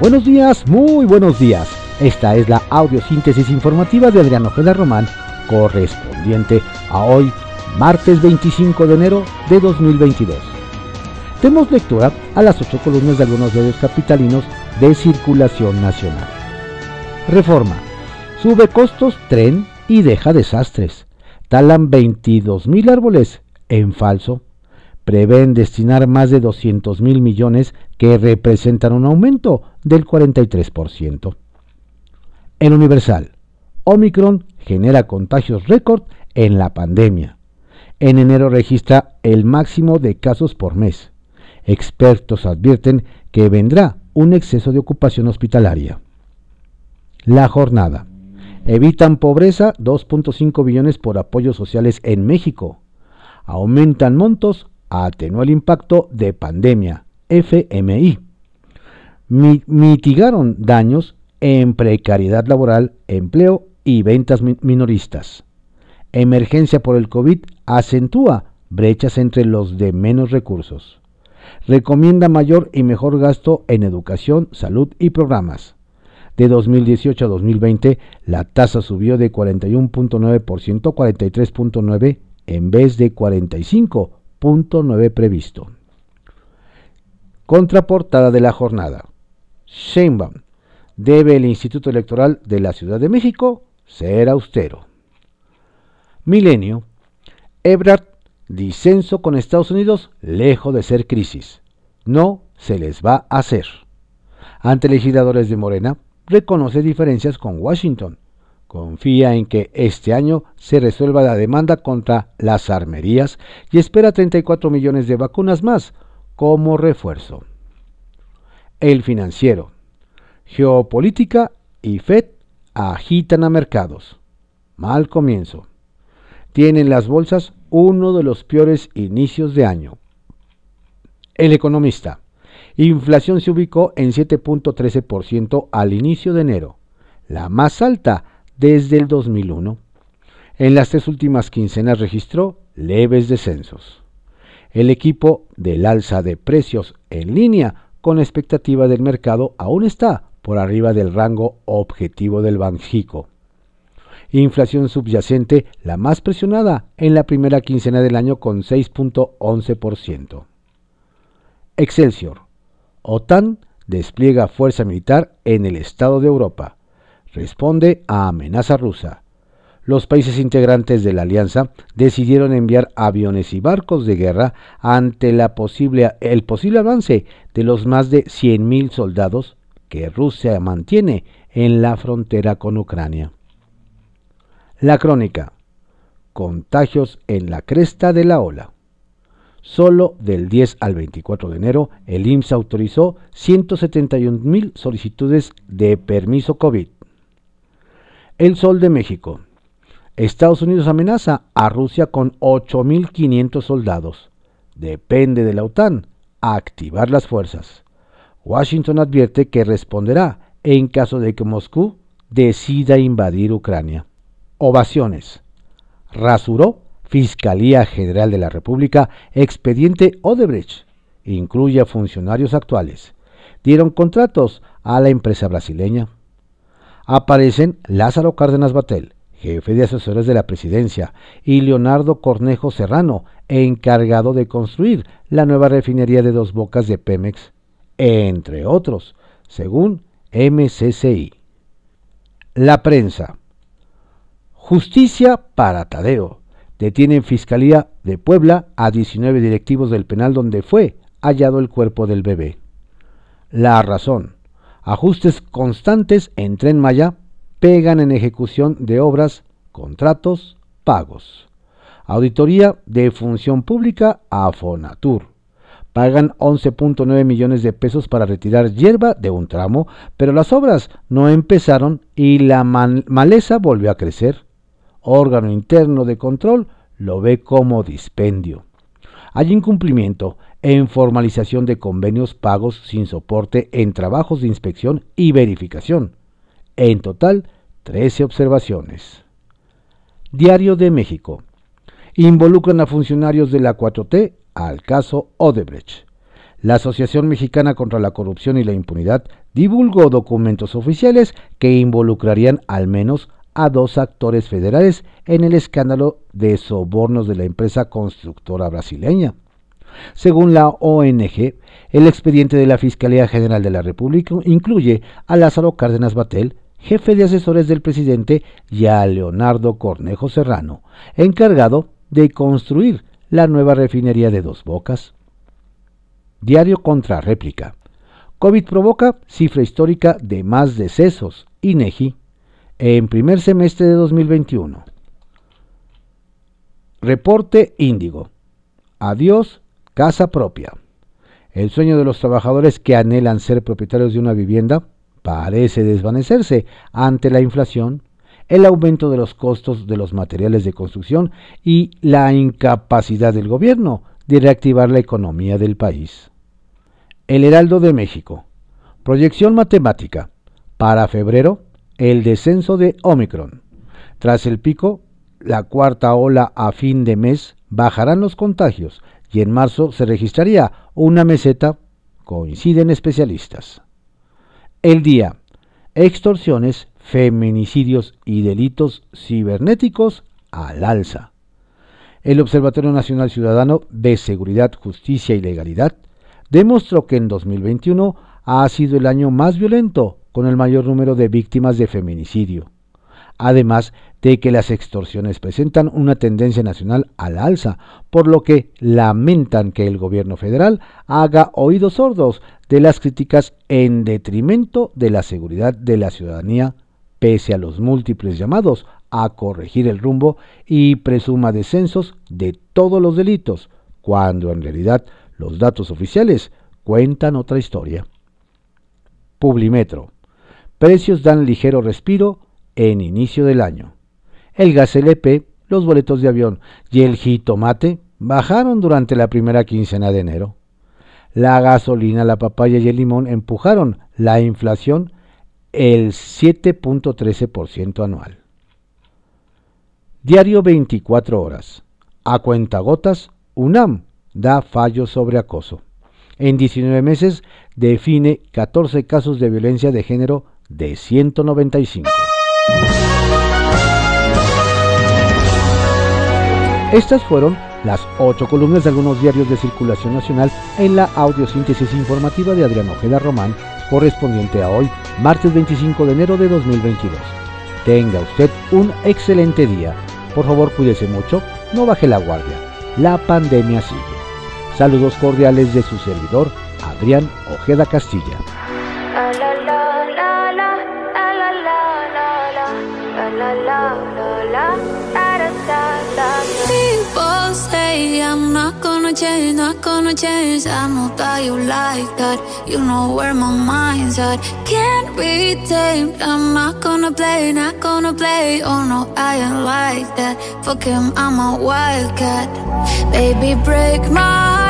Buenos días, muy buenos días. Esta es la audiosíntesis informativa de Adriano Ojeda Román, correspondiente a hoy, martes 25 de enero de 2022. Demos lectura a las ocho columnas de algunos medios capitalinos de circulación nacional. Reforma. Sube costos tren y deja desastres. Talan 22 mil árboles en falso. Prevén destinar más de 200 mil millones que representan un aumento del 43%. En Universal, Omicron genera contagios récord en la pandemia. En enero registra el máximo de casos por mes. Expertos advierten que vendrá un exceso de ocupación hospitalaria. La jornada. Evitan pobreza 2.5 billones por apoyos sociales en México. Aumentan montos, atenúa el impacto de pandemia. FMI. mitigaron daños en precariedad laboral, empleo y ventas minoristas. Emergencia por el COVID acentúa brechas entre los de menos recursos. Recomienda mayor y mejor gasto en educación, salud y programas de 2018 a 2020, la tasa subió de 41.9% a 43.9% en vez de 45.9% previsto. Contraportada de la jornada. Sheinbaum debe el Instituto Electoral de la Ciudad de México ser austero. Milenio. Ebrard, disenso con Estados Unidos lejos de ser crisis. No se les va a hacer. Ante legisladores de Morena, reconoce diferencias con Washington. Confía en que este año se resuelva la demanda contra las armerías y espera 34 millones de vacunas más como refuerzo. El financiero. Geopolítica y Fed agitan a mercados. Mal comienzo. Tienen las bolsas uno de los peores inicios de año. El economista. Inflación se ubicó en 7.13% al inicio de enero, la más alta desde el 2001. En las tres últimas quincenas registró leves descensos. El equipo del alza de precios en línea con expectativa del mercado aún está por arriba del rango objetivo del Banjico. Inflación subyacente la más presionada en la primera quincena del año con 6.11%. Excelsior. OTAN despliega fuerza militar en el estado de Europa. Responde a amenaza rusa. Los países integrantes de la alianza decidieron enviar aviones y barcos de guerra ante el posible avance de los más de 100.000 soldados que Rusia mantiene en la frontera con Ucrania. La crónica. Contagios en la cresta de la ola. Solo del 10 al 24 de enero, el IMSS autorizó 171 mil solicitudes de permiso COVID. El Sol de México. Estados Unidos amenaza a Rusia con 8.500 soldados. Depende de la OTAN activar las fuerzas. Washington advierte que responderá en caso de que Moscú decida invadir Ucrania. Ovaciones. Rasuró Fiscalía General de la República, expediente Odebrecht, incluye a funcionarios actuales. Dieron contratos a la empresa brasileña. Aparecen Lázaro Cárdenas Batel, jefe de asesores de la presidencia, y Leonardo Cornejo Serrano, encargado de construir la nueva refinería de dos bocas de Pemex, entre otros, según MCCI. La prensa. Justicia para Tadeo detiene en Fiscalía de Puebla a 19 directivos del penal donde fue hallado el cuerpo del bebé. La razón. Ajustes constantes en Tren Maya pegan en ejecución de obras, contratos, pagos. Auditoría de Función Pública a Fonatur. Pagan 11.9 millones de pesos para retirar hierba de un tramo, pero las obras no empezaron y la maleza volvió a crecer órgano interno de control lo ve como dispendio. Hay incumplimiento en formalización de convenios pagos sin soporte en trabajos de inspección y verificación. En total, 13 observaciones. Diario de México. Involucran a funcionarios de la 4T al caso Odebrecht. La Asociación Mexicana contra la Corrupción y la Impunidad divulgó documentos oficiales que involucrarían al menos a dos actores federales en el escándalo de sobornos de la empresa constructora brasileña. Según la ONG, el expediente de la Fiscalía General de la República incluye a Lázaro Cárdenas Batel, jefe de asesores del presidente, y a Leonardo Cornejo Serrano, encargado de construir la nueva refinería de Dos Bocas. Diario contra réplica. COVID provoca cifra histórica de más decesos. INEGI. En primer semestre de 2021. Reporte Índigo. Adiós, casa propia. El sueño de los trabajadores que anhelan ser propietarios de una vivienda parece desvanecerse ante la inflación, el aumento de los costos de los materiales de construcción y la incapacidad del gobierno de reactivar la economía del país. El Heraldo de México. Proyección matemática. Para febrero, el descenso de Omicron. Tras el pico, la cuarta ola a fin de mes bajarán los contagios y en marzo se registraría una meseta, coinciden especialistas. El día. Extorsiones, feminicidios y delitos cibernéticos al alza. El Observatorio Nacional Ciudadano de Seguridad, Justicia y Legalidad demostró que en 2021 ha sido el año más violento, con el mayor número de víctimas de feminicidio además de que las extorsiones presentan una tendencia nacional a la alza, por lo que lamentan que el gobierno federal haga oídos sordos de las críticas en detrimento de la seguridad de la ciudadanía, pese a los múltiples llamados a corregir el rumbo y presuma descensos de todos los delitos, cuando en realidad los datos oficiales cuentan otra historia. Publimetro. Precios dan ligero respiro en inicio del año. El gas LP, los boletos de avión y el jitomate bajaron durante la primera quincena de enero. La gasolina, la papaya y el limón empujaron la inflación el 7.13% anual. Diario 24 horas. A cuentagotas, UNAM da fallo sobre acoso. En 19 meses define 14 casos de violencia de género de 195. Estas fueron las ocho columnas de algunos diarios de circulación nacional en la audiosíntesis informativa de Adrián Ojeda Román, correspondiente a hoy, martes 25 de enero de 2022. Tenga usted un excelente día. Por favor, cuídese mucho, no baje la guardia. La pandemia sigue. Saludos cordiales de su servidor, Adrián Ojeda Castilla. People say I'm not gonna change, not gonna change. I know that you like that. You know where my mind's at. Can't be tamed. I'm not gonna play, not gonna play. Oh no, I ain't like that. Fuck him, I'm a wildcat. Baby, break my